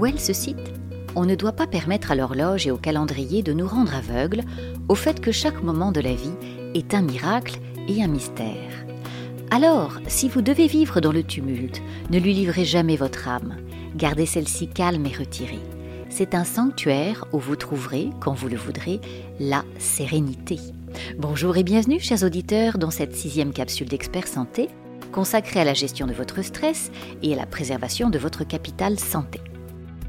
où elle se cite On ne doit pas permettre à l'horloge et au calendrier de nous rendre aveugles au fait que chaque moment de la vie est un miracle et un mystère. Alors, si vous devez vivre dans le tumulte, ne lui livrez jamais votre âme. Gardez celle-ci calme et retirée. C'est un sanctuaire où vous trouverez, quand vous le voudrez, la sérénité. Bonjour et bienvenue, chers auditeurs, dans cette sixième capsule d'Expert Santé, consacrée à la gestion de votre stress et à la préservation de votre capital santé.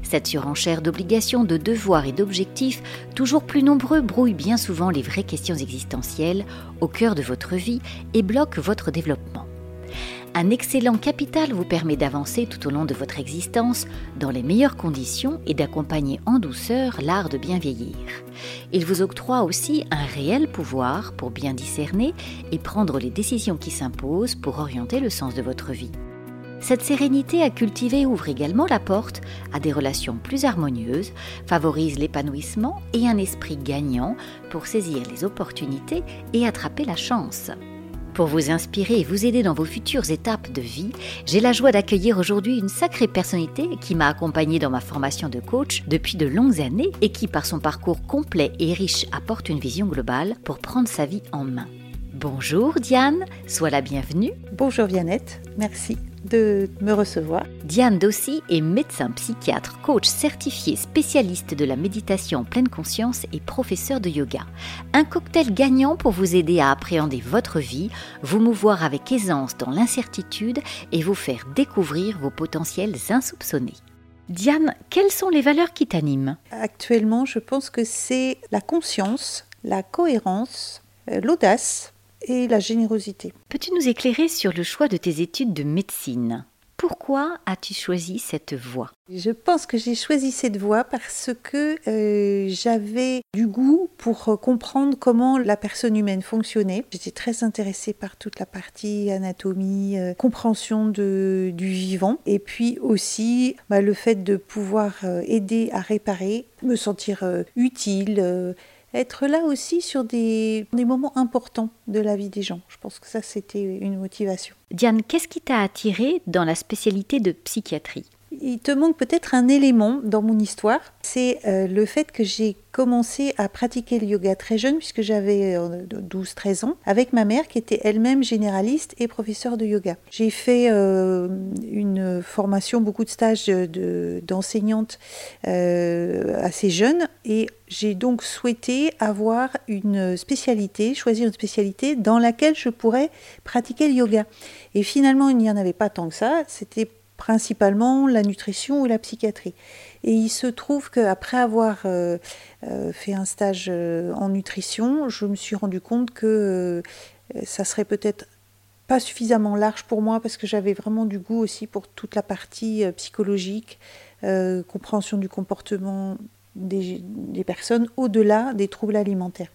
Cette surenchère d'obligations, de devoirs et d'objectifs toujours plus nombreux brouille bien souvent les vraies questions existentielles au cœur de votre vie et bloque votre développement. Un excellent capital vous permet d'avancer tout au long de votre existence dans les meilleures conditions et d'accompagner en douceur l'art de bien vieillir. Il vous octroie aussi un réel pouvoir pour bien discerner et prendre les décisions qui s'imposent pour orienter le sens de votre vie. Cette sérénité à cultiver ouvre également la porte à des relations plus harmonieuses, favorise l'épanouissement et un esprit gagnant pour saisir les opportunités et attraper la chance. Pour vous inspirer et vous aider dans vos futures étapes de vie, j'ai la joie d'accueillir aujourd'hui une sacrée personnalité qui m'a accompagnée dans ma formation de coach depuis de longues années et qui, par son parcours complet et riche, apporte une vision globale pour prendre sa vie en main. Bonjour Diane, sois la bienvenue. Bonjour Viannette, merci de me recevoir. Diane Dossi est médecin psychiatre, coach certifié, spécialiste de la méditation en pleine conscience et professeur de yoga. Un cocktail gagnant pour vous aider à appréhender votre vie, vous mouvoir avec aisance dans l'incertitude et vous faire découvrir vos potentiels insoupçonnés. Diane, quelles sont les valeurs qui t'animent? Actuellement, je pense que c'est la conscience, la cohérence, euh, l'audace, et la générosité. Peux-tu nous éclairer sur le choix de tes études de médecine? Pourquoi as-tu choisi cette voie? Je pense que j'ai choisi cette voie parce que euh, j'avais du goût pour euh, comprendre comment la personne humaine fonctionnait. J'étais très intéressée par toute la partie anatomie, euh, compréhension de, du vivant, et puis aussi bah, le fait de pouvoir aider à réparer, me sentir utile être là aussi sur des, moments importants de la vie des gens. Je pense que ça, c'était une motivation. Diane, qu'est-ce qui t'a attiré dans la spécialité de psychiatrie? Il te manque peut-être un élément dans mon histoire, c'est euh, le fait que j'ai commencé à pratiquer le yoga très jeune, puisque j'avais 12-13 euh, ans, avec ma mère qui était elle-même généraliste et professeure de yoga. J'ai fait euh, une formation, beaucoup de stages d'enseignante assez jeune, et j'ai donc souhaité avoir une spécialité, choisir une spécialité dans laquelle je pourrais pratiquer le yoga. Et finalement, il n'y en avait pas tant que ça, c'était principalement la nutrition ou la psychiatrie. Et il se trouve qu'après avoir euh, euh, fait un stage euh, en nutrition, je me suis rendu compte que ça serait peut-être pas suffisamment large pour moi parce que j'avais vraiment du goût aussi pour toute la partie psychologique, compréhension du comportement des, des personnes au-delà des troubles alimentaires.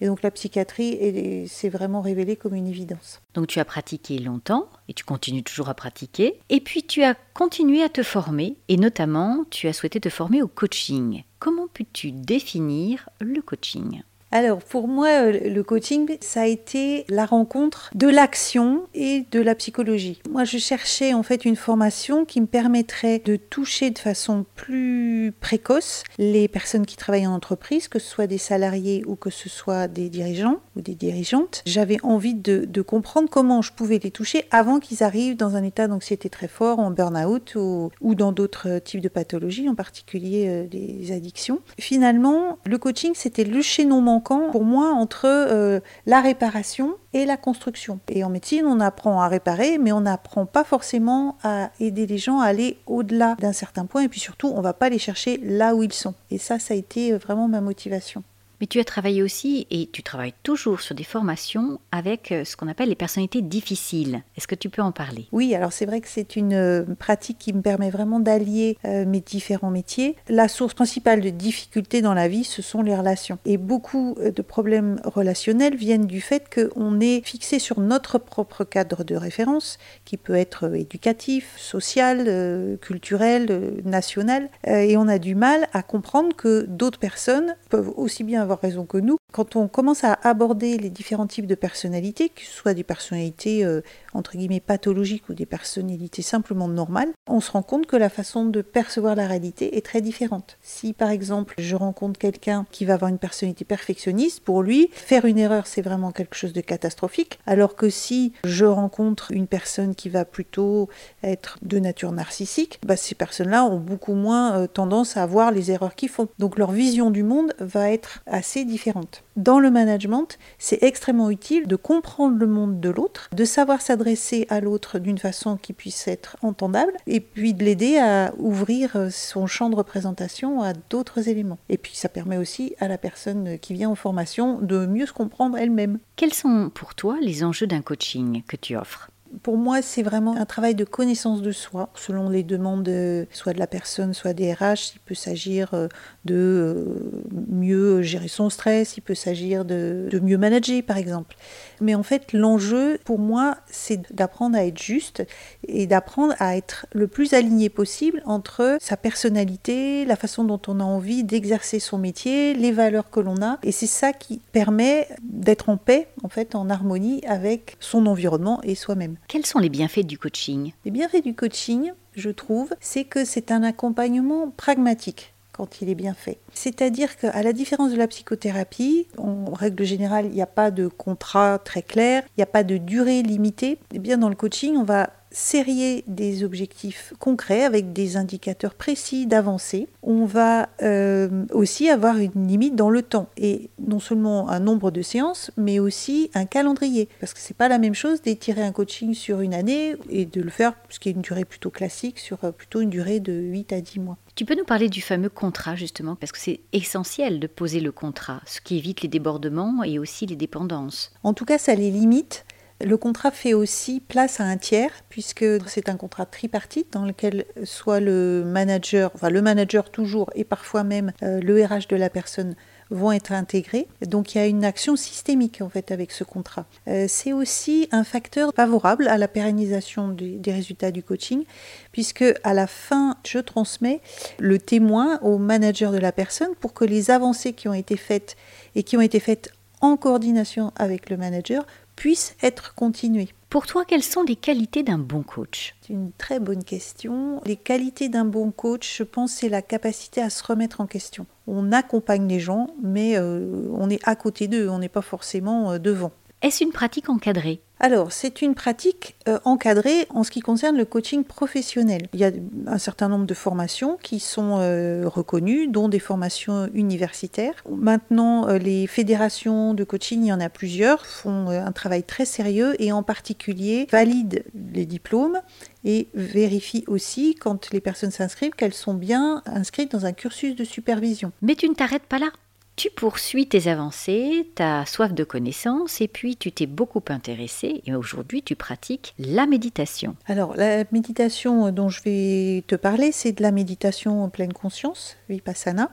Et donc la psychiatrie s'est vraiment révélée comme une évidence. Donc tu as pratiqué longtemps et tu continues toujours à pratiquer. Et puis tu as continué à te former et notamment tu as souhaité te former au coaching. Comment peux-tu définir le coaching? Alors pour moi, euh, le coaching, ça a été la rencontre de l'action et de la psychologie. Moi, je cherchais en fait une formation qui me permettrait de toucher de façon plus précoce les personnes qui travaillent en entreprise, que ce soit des salariés ou que ce soit des dirigeants ou des dirigeantes. J'avais envie de, comprendre comment je pouvais les toucher avant qu'ils arrivent dans un état d'anxiété très fort, en burn-out ou, dans d'autres types de pathologies, en particulier euh, des addictions. Finalement, le coaching, c'était le chaînon pour moi entre euh, la réparation et la construction. Et en médecine, on apprend à réparer, mais on n'apprend pas forcément à aider les gens à aller au-delà d'un certain point. Et puis surtout, on ne va pas les chercher là où ils sont. Et ça, ça a été euh, vraiment ma motivation. Mais tu as travaillé aussi, et tu travailles toujours sur des formations avec euh, ce qu'on appelle les personnalités difficiles. Est-ce que tu peux en parler? Oui, alors c'est vrai que c'est une euh, pratique qui me permet vraiment d'allier euh, mes différents métiers. La source principale de difficultés dans la vie, ce sont les relations. Et beaucoup de problèmes relationnels viennent du fait qu'on est fixé sur notre propre cadre de référence, qui peut être éducatif, social, culturel, national, et on a du mal à comprendre que d'autres personnes peuvent aussi bien raison que nous. Quand on commence à aborder les différents types de personnalités, que ce soit des personnalités, euh, entre guillemets pathologiques ou des personnalités simplement normales, on se rend compte que la façon de percevoir la réalité est très différente. Si par exemple je rencontre quelqu'un qui va avoir une personnalité perfectionniste, pour lui, faire une erreur c'est vraiment quelque chose de catastrophique, alors que si je rencontre une personne qui va plutôt être de nature narcissique, bah, ces personnes-là ont beaucoup moins euh, tendance à voir les erreurs qu'ils font. Donc leur vision du monde va être différente. Dans le management, c'est extrêmement utile de comprendre le monde de l'autre, de savoir s'adresser à l'autre d'une façon qui puisse être entendable, et puis de l'aider à ouvrir son champ de représentation à d'autres éléments. Et puis ça permet aussi à la personne qui vient en formation de mieux se comprendre elle-même. Quels sont pour toi les enjeux d'un coaching que tu offres? Pour moi, c'est vraiment un travail de connaissance de soi, selon les demandes euh, soit de la personne, soit des RH. Il peut s'agir euh, de euh, mieux gérer son stress, il peut s'agir de, de, mieux manager, par exemple. Mais en fait, l'enjeu, pour moi, c'est d'apprendre à être juste et d'apprendre à être le plus aligné possible entre sa personnalité, la façon dont on a envie d'exercer son métier, les valeurs que l'on a. Et c'est ça qui permet d'être en paix, en fait, en harmonie avec son environnement et soi-même. Quels sont les bienfaits du coaching? Les bienfaits du coaching, je trouve, c'est que c'est un accompagnement pragmatique quand il est bien fait. C'est-à-dire qu'à la différence de la psychothérapie, en règle générale, il n'y a pas de contrat très clair, il n'y a pas de durée limitée. Eh bien dans le coaching, on va serrer des objectifs concrets avec des indicateurs précis d'avancée. On va euh, aussi avoir une limite dans le temps et non seulement un nombre de séances, mais aussi un calendrier. Parce que c'est pas la même chose d'étirer un coaching sur une année et de le faire, ce qui est une durée plutôt classique, sur euh, plutôt une durée de 8 à 10 mois. Tu peux nous parler du fameux contrat justement, parce que c'est essentiel de poser le contrat, ce qui évite les débordements et aussi les dépendances. En tout cas, ça les limite le contrat fait aussi place à un tiers, puisque c'est un contrat tripartite dans lequel soit le manager, enfin le manager toujours et parfois même euh, le RH de la personne vont être intégrés. Donc il y a une action systémique en fait avec ce contrat. Euh, c'est aussi un facteur favorable à la pérennisation des résultats du coaching, puisque à la fin, je transmets le témoin au manager de la personne pour que les avancées qui ont été faites et qui ont été faites en coordination avec le manager puisse être continué. Pour toi, quelles sont les qualités d'un bon coach? C'est une très bonne question. Les qualités d'un bon coach, je pense, c'est la capacité à se remettre en question. On accompagne les gens, mais euh, on est à côté d'eux, on n'est pas forcément euh, devant. Est-ce une pratique encadrée? Alors, c'est une pratique euh, encadrée en ce qui concerne le coaching professionnel. Il y a un certain nombre de formations qui sont euh, reconnues, dont des formations universitaires. Maintenant, euh, les fédérations de coaching, il y en a plusieurs, font un travail très sérieux et en particulier valident les diplômes et vérifient aussi, quand les personnes s'inscrivent, qu'elles sont bien inscrites dans un cursus de supervision. Mais tu ne t'arrêtes pas là? Tu poursuis tes avancées, ta soif de connaissance, et puis tu t'es beaucoup intéressé, et aujourd'hui tu pratiques la méditation. Alors, la méditation dont je vais te parler, c'est de la méditation en pleine conscience, vipassana,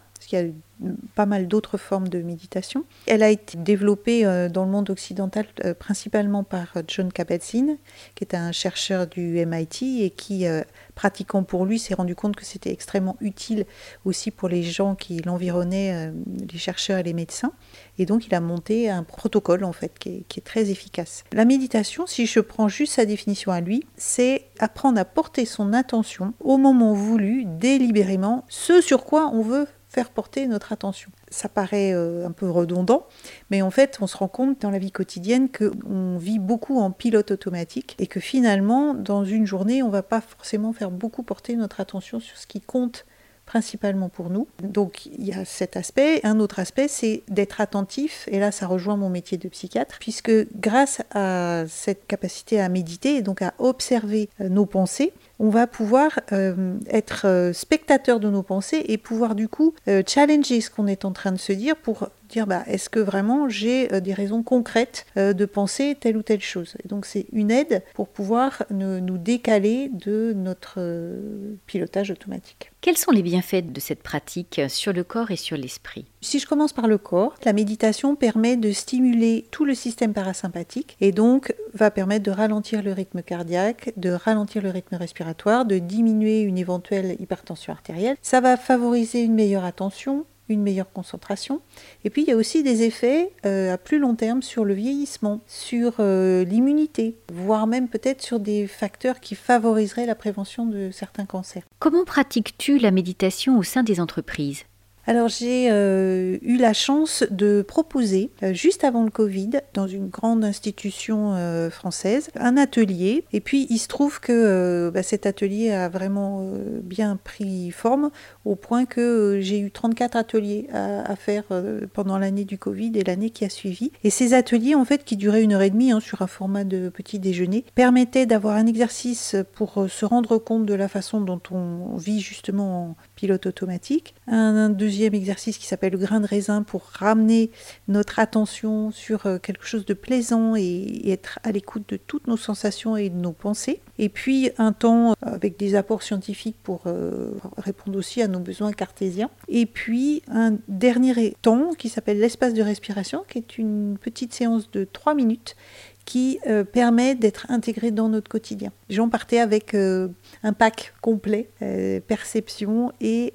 pas mal d'autres formes de méditation. Elle a été développée euh, dans le monde occidental euh, principalement par euh, John Kabat-Zinn, qui est un chercheur du MIT et qui, pratiquant pour lui, s'est rendu compte que c'était extrêmement utile aussi pour les gens qui l'environnaient, les chercheurs et les médecins. Et donc il a monté un protocole en fait qui est, qui est très efficace. La méditation, si je prends juste sa définition à lui, c'est apprendre à porter son attention au moment voulu, délibérément, ce sur quoi on veut faire porter notre attention. Ça paraît euh, un peu redondant, mais en fait, on se rend compte dans la vie quotidienne qu'on vit beaucoup en pilote automatique et que finalement, dans une journée, on ne va pas forcément faire beaucoup porter notre attention sur ce qui compte principalement pour nous. Donc il y a cet aspect. Un autre aspect, c'est d'être attentif, et là ça rejoint mon métier de psychiatre, puisque grâce à cette capacité à méditer et donc à observer euh, nos pensées, on va pouvoir euh, être euh, spectateur de nos pensées et pouvoir du coup challenger ce qu'on est en train de se dire pour dire bah, est-ce que vraiment j'ai des raisons concrètes de penser telle ou telle chose. Et donc c'est une aide pour pouvoir nous décaler de notre pilotage automatique. Quels sont les bienfaits de cette pratique sur le corps et sur l'esprit? Si je commence par le corps, la méditation permet de stimuler tout le système parasympathique et donc va permettre de ralentir le rythme cardiaque, de ralentir le rythme respiratoire, de diminuer une éventuelle hypertension artérielle. Ça va favoriser une meilleure attention, une meilleure concentration. Et puis il y a aussi des effets euh, à plus long terme sur le vieillissement, sur euh, l'immunité, voire même peut-être sur des facteurs qui favoriseraient la prévention de certains cancers. Comment pratiques-tu la méditation au sein des entreprises? Alors j'ai euh, eu la chance de proposer, euh, juste avant le Covid, dans une grande institution euh, française, un atelier. Et puis il se trouve que bah, cet atelier a vraiment bien pris forme, au point que j'ai eu 34 ateliers à, faire pendant l'année du Covid et l'année qui a suivi. Et ces ateliers, en fait, qui duraient une heure et demie hein, sur un format de petit déjeuner, permettaient d'avoir un exercice pour se rendre compte de la façon dont on vit justement en pilote automatique. Un, deuxième exercice qui s'appelle le grain de raisin pour ramener notre attention sur euh, quelque chose de plaisant et, être à l'écoute de toutes nos sensations et de nos pensées. Et puis un temps euh, avec des apports scientifiques pour euh, répondre aussi à nos besoins cartésiens. Et puis un dernier temps qui s'appelle l'espace de respiration, qui est une petite séance de 3 minutes qui euh, permet d'être intégré dans notre quotidien. Les gens partaient avec euh, un pack complet, euh, perception et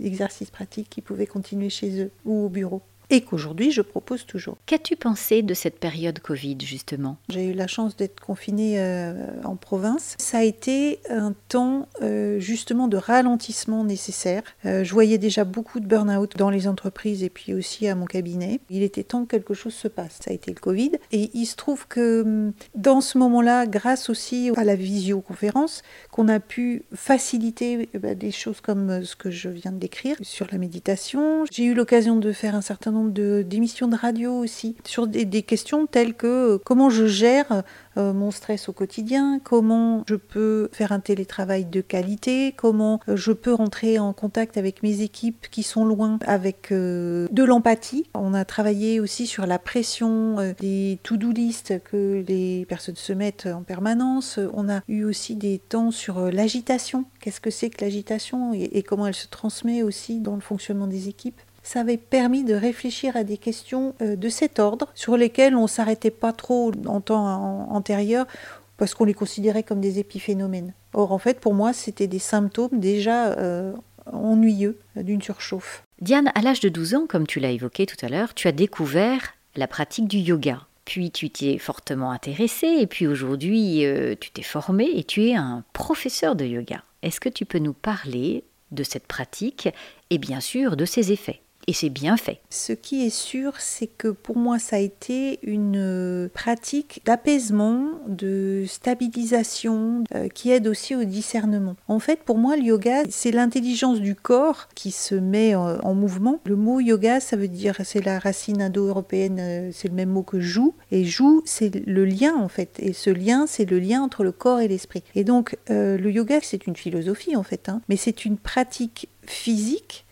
exercices pratiques qui pouvaient continuer chez eux ou au bureau et qu'aujourd'hui je propose toujours. Qu'as-tu pensé de cette période Covid justement? J'ai eu la chance d'être confinée euh, en province. Ça a été un temps euh, justement de ralentissement nécessaire. Euh, je voyais déjà beaucoup de burn-out dans les entreprises et puis aussi à mon cabinet. Il était temps que quelque chose se passe. Ça a été le Covid et il se trouve que hum, dans ce moment-là, grâce aussi à la visioconférence, qu'on a pu faciliter bah, des choses comme ce que je viens de décrire sur la méditation. J'ai eu l'occasion de faire un certain nombre d'émissions de, radio aussi, sur des, questions telles que euh, comment je gère euh, mon stress au quotidien, comment je peux faire un télétravail de qualité, comment euh, je peux rentrer en contact avec mes équipes qui sont loin avec de l'empathie. On a travaillé aussi sur la pression des to-do list que les personnes se mettent en permanence. On a eu aussi des temps sur l'agitation. Qu'est-ce que c'est que l'agitation et comment elle se transmet aussi dans le fonctionnement des équipes? Ça avait permis de réfléchir à des questions euh, de cet ordre sur lesquelles on ne s'arrêtait pas trop en temps antérieur parce qu'on les considérait comme des épiphénomènes. Or, en fait, pour moi, c'était des symptômes déjà euh, ennuyeux d'une surchauffe. Diane, à l'âge de 12 ans, comme tu l'as évoqué tout à l'heure, tu as découvert la pratique du yoga. Puis tu t'y es fortement intéressée et puis aujourd'hui euh, tu t'es formée et tu es un professeur de yoga. Est-ce que tu peux nous parler de cette pratique et bien sûr de ses effets? Et c'est bien fait. Ce qui est sûr, c'est que pour moi, ça a été une pratique d'apaisement, de stabilisation, euh, qui aide aussi au discernement. En fait, pour moi, le yoga, c'est l'intelligence du corps qui se met en, mouvement. Le mot yoga, ça veut dire, c'est la racine indo-européenne, euh, c'est le même mot que joue. Et joue, c'est le lien, en fait. Et ce lien, c'est le lien entre le corps et l'esprit. Et donc, euh, le yoga, c'est une philosophie, en fait, hein, mais c'est une pratique physique euh,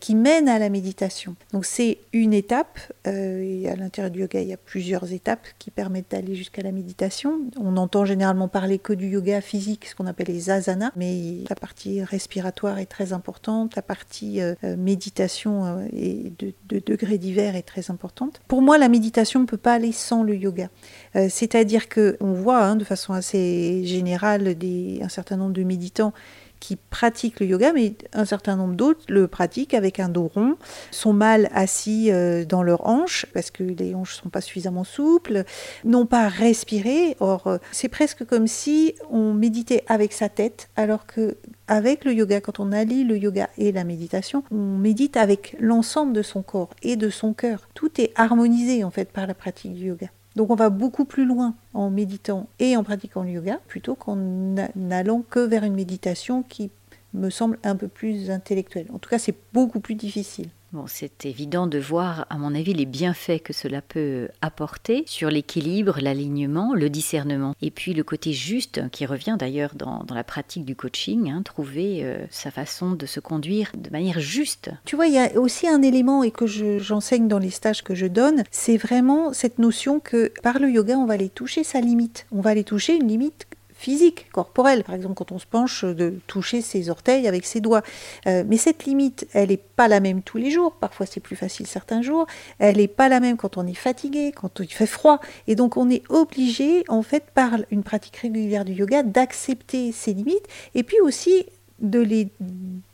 qui mène à la méditation. Donc c'est une étape, euh, et à l'intérieur du yoga il y a plusieurs étapes qui permettent d'aller jusqu'à la méditation. On entend généralement parler que du yoga physique, ce qu'on appelle les asanas, mais la partie respiratoire est très importante, la partie euh, méditation et de, de degrés divers est très importante. Pour moi la méditation ne peut pas aller sans le yoga. C'est-à-dire que on voit hein, de façon assez générale un certain nombre de méditants qui pratiquent le yoga, mais un certain nombre d'autres le pratiquent avec un dos rond, sont mal assis euh, dans leurs hanches parce que les hanches ne sont pas suffisamment souples, n'ont pas respiré. Or, euh, c'est presque comme si on méditait avec sa tête, alors que avec le yoga, quand on allie le yoga et la méditation, on médite avec l'ensemble de son corps et de son cœur. Tout est harmonisé en fait par la pratique du yoga. Donc on va beaucoup plus loin en méditant et en pratiquant le yoga plutôt qu'en n'allant que vers une méditation qui me semble un peu plus intellectuelle. En tout cas, c'est beaucoup plus difficile. Bon, c'est évident de voir, à mon avis, les bienfaits que cela peut apporter sur l'équilibre, l'alignement, le discernement. Et puis le côté juste, qui revient d'ailleurs dans, la pratique du coaching, hein, trouver euh, sa façon de se conduire de manière juste. Tu vois, il y a aussi un élément, et que j'enseigne dans les stages que je donne, c'est vraiment cette notion que par le yoga, on va aller toucher sa limite. On va aller toucher une limite physique, corporelle. Par exemple, quand on se penche, de toucher ses orteils avec ses doigts. Euh, mais cette limite, elle n'est pas la même tous les jours. Parfois, c'est plus facile certains jours. Elle n'est pas la même quand on est fatigué, quand il fait froid. Et donc, on est obligé, en fait, par une pratique régulière du yoga, d'accepter ses limites. Et puis aussi, de les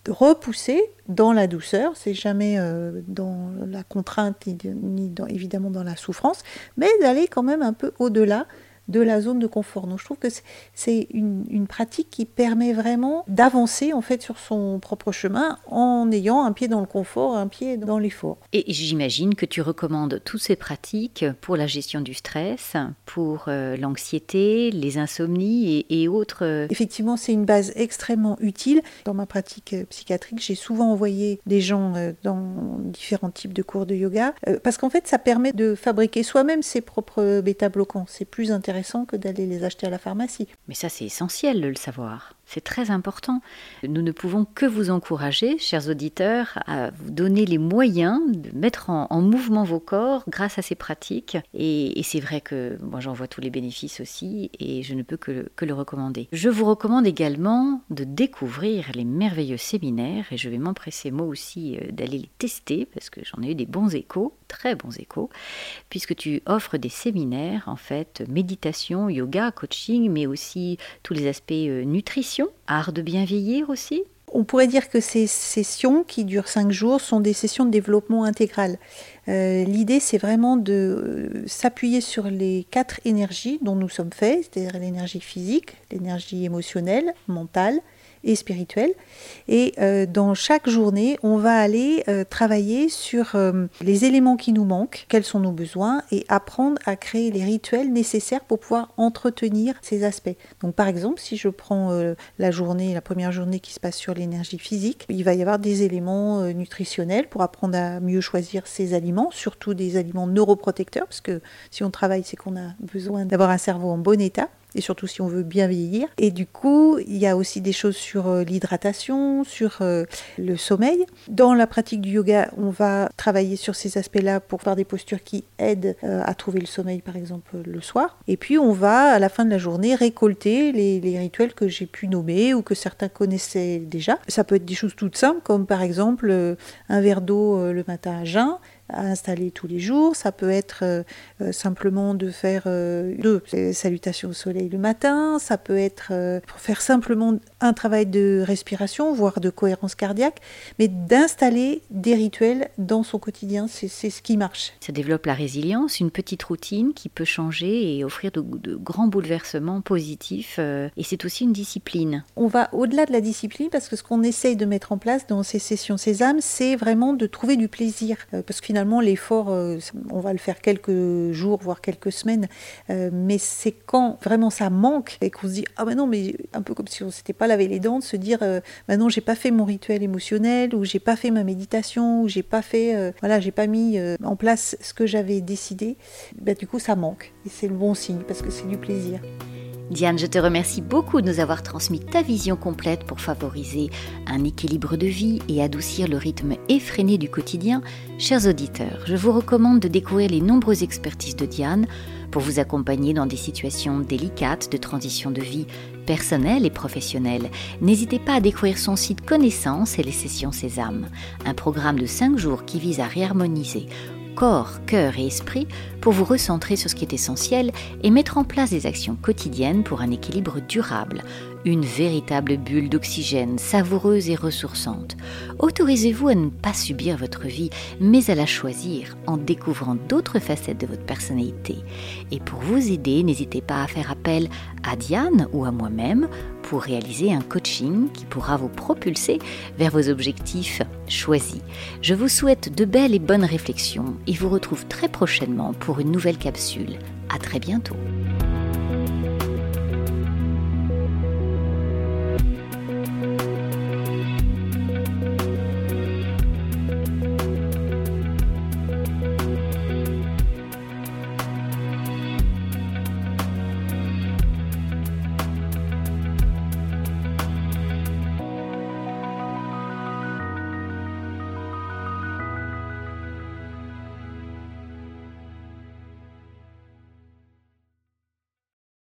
repousser dans la douceur, c'est jamais euh, dans la contrainte ni, évidemment dans la souffrance, mais d'aller quand même un peu au-delà de la zone de confort. Donc je trouve que c'est une, pratique qui permet vraiment d'avancer en fait sur son propre chemin en ayant un pied dans le confort, un pied dans l'effort. Et j'imagine que tu recommandes toutes ces pratiques pour la gestion du stress, pour euh, l'anxiété, les insomnies et, autres. Euh, Effectivement, c'est une base extrêmement utile. Dans ma pratique euh, psychiatrique, j'ai souvent envoyé des gens dans différents types de cours de yoga parce qu'en fait, ça permet de fabriquer soi-même ses propres bêta-bloquants. C'est plus intéressant que d'aller les acheter à la pharmacie. Mais ça, c'est essentiel de le savoir. C'est très important. Nous ne pouvons que vous encourager, chers auditeurs, à vous donner les moyens de mettre en, mouvement vos corps grâce à ces pratiques. Et, c'est vrai que moi j'en vois tous les bénéfices aussi et je ne peux que, que, le recommander. Je vous recommande également de découvrir les merveilleux séminaires et je vais m'empresser moi aussi euh, d'aller les tester parce que j'en ai eu des bons échos, très bons échos, puisque tu offres des séminaires en fait, méditation, yoga, coaching, mais aussi tous les aspects euh, art de bien vieillir aussi? On pourrait dire que ces sessions qui durent cinq jours sont des sessions de développement intégral. Euh, l'idée, c'est vraiment de euh, s'appuyer sur les quatre énergies dont nous sommes faits, c'est-à-dire l'énergie physique, l'énergie émotionnelle, mentale, et spirituelle. Et euh, dans chaque journée, on va aller euh, travailler sur euh, les éléments qui nous manquent, quels sont nos besoins, et apprendre à créer les rituels nécessaires pour pouvoir entretenir ces aspects. Donc par exemple, si je prends la journée, la première journée qui se passe sur l'énergie physique, il va y avoir des éléments nutritionnels pour apprendre à mieux choisir ses aliments, surtout des aliments neuroprotecteurs, parce que si on travaille, c'est qu'on a besoin d'avoir un cerveau en bon état et surtout si on veut bien vieillir. Et du coup, il y a aussi des choses sur euh, l'hydratation, sur euh, le sommeil. Dans la pratique du yoga, on va travailler sur ces aspects-là pour faire des postures qui aident euh, à trouver le sommeil, par exemple, le soir. Et puis, on va, à la fin de la journée, récolter les, les rituels que j'ai pu nommer ou que certains connaissaient déjà. Ça peut être des choses toutes simples, comme par exemple un verre d'eau le matin à jeun à installer tous les jours. Ça peut être euh, euh, simplement de faire euh, deux salutations au soleil le matin. Ça peut être pour faire simplement un travail de respiration, voire de cohérence cardiaque, mais d'installer des rituels dans son quotidien, c'est ce qui marche. Ça développe la résilience, une petite routine qui peut changer et offrir de, de grands bouleversements positifs. et c'est aussi une discipline. On va au-delà de la discipline parce que ce qu'on essaye de mettre en place dans ces sessions Sésame, c'est vraiment de trouver du plaisir. parce que finalement, l'effort, euh, on va le faire quelques jours, voire quelques semaines, euh, mais c'est quand vraiment ça manque et qu'on se dit ah ben non, mais un peu comme si on s'était pas lavé les dents, de se dire bah non, j'ai pas fait mon rituel émotionnel ou j'ai pas fait ma méditation ou j'ai pas fait, voilà, j'ai pas mis en place ce que j'avais décidé. Bah, du coup, ça manque et c'est le bon signe parce que c'est du plaisir. Diane, je te remercie beaucoup de nous avoir transmis ta vision complète pour favoriser un équilibre de vie et adoucir le rythme effréné du quotidien. Chers auditeurs, je vous recommande de découvrir les nombreuses expertises de Diane pour vous accompagner dans des situations délicates de transition de vie personnelle et professionnelle. N'hésitez pas à découvrir son site Connaissance et les sessions Sésame, un programme de 5 jours qui vise à réharmoniser corps, cœur et esprit pour vous recentrer sur ce qui est essentiel et mettre en place des actions quotidiennes pour un équilibre durable, une véritable bulle d'oxygène savoureuse et ressourçante. Autorisez-vous à ne pas subir votre vie, mais à la choisir en découvrant d'autres facettes de votre personnalité. Et pour vous aider, n'hésitez pas à faire appel à Diane ou à moi-même pour réaliser un coaching qui pourra vous propulser vers vos objectifs choisis. Je vous souhaite de belles et bonnes réflexions et vous retrouve très prochainement pour une nouvelle capsule. À très bientôt.